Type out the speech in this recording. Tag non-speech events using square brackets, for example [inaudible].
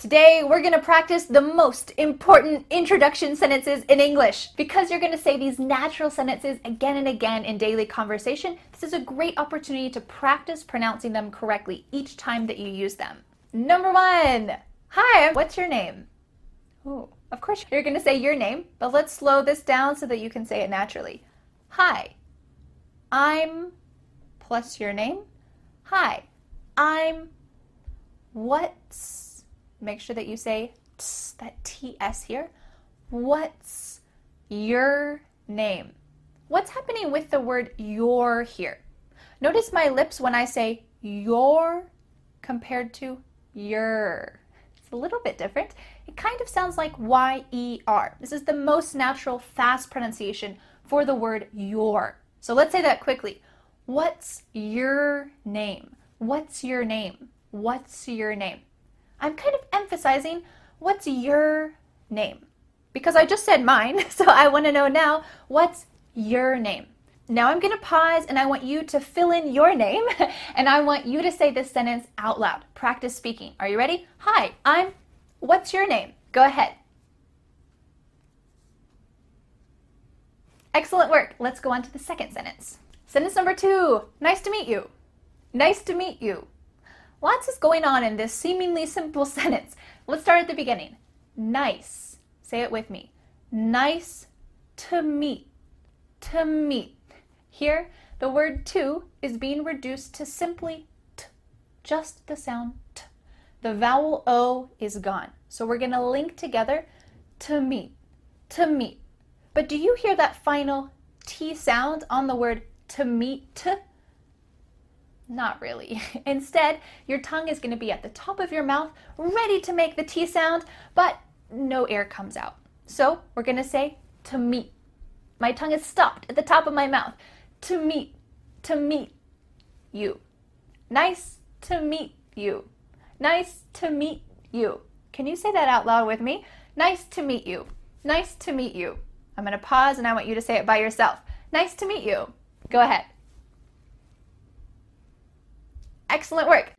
Today, we're going to practice the most important introduction sentences in English. Because you're going to say these natural sentences again and again in daily conversation, this is a great opportunity to practice pronouncing them correctly each time that you use them. Number one Hi, what's your name? Ooh, of course, you're going to say your name, but let's slow this down so that you can say it naturally. Hi, I'm plus your name. Hi, I'm what's make sure that you say that TS here. What's your name? What's happening with the word your here? Notice my lips when I say your compared to your. It's a little bit different. It kind of sounds like Y E R. This is the most natural, fast pronunciation for the word your. So let's say that quickly. What's your name? What's your name? What's your name? I'm kind of emphasizing what's your name? Because I just said mine, [laughs] so I want to know now what's your name? Now I'm going to pause and I want you to fill in your name [laughs] and I want you to say this sentence out loud. Practice speaking. Are you ready? Hi, I'm. What's your name? Go ahead. Excellent work. Let's go on to the second sentence. Sentence number two Nice to meet you. Nice to meet you. Lots is going on in this seemingly simple [laughs] sentence. Let's start at the beginning. Nice. Say it with me. Nice to meet. To meet. Here, the word to is being reduced to simply t, just the sound t. The vowel o is gone. So we're going to link together to meet. To meet. But do you hear that final t sound on the word to meet? T? Not really. [laughs] Instead, your tongue is going to be at the top of your mouth, ready to make the T sound, but no air comes out. So we're going to say to meet. My tongue is stopped at the top of my mouth. To meet. To meet you. Nice to meet you. Nice to meet you. Can you say that out loud with me? Nice to meet you. Nice to meet you. I'm going to pause and I want you to say it by yourself. Nice to meet you. Go ahead. Excellent work.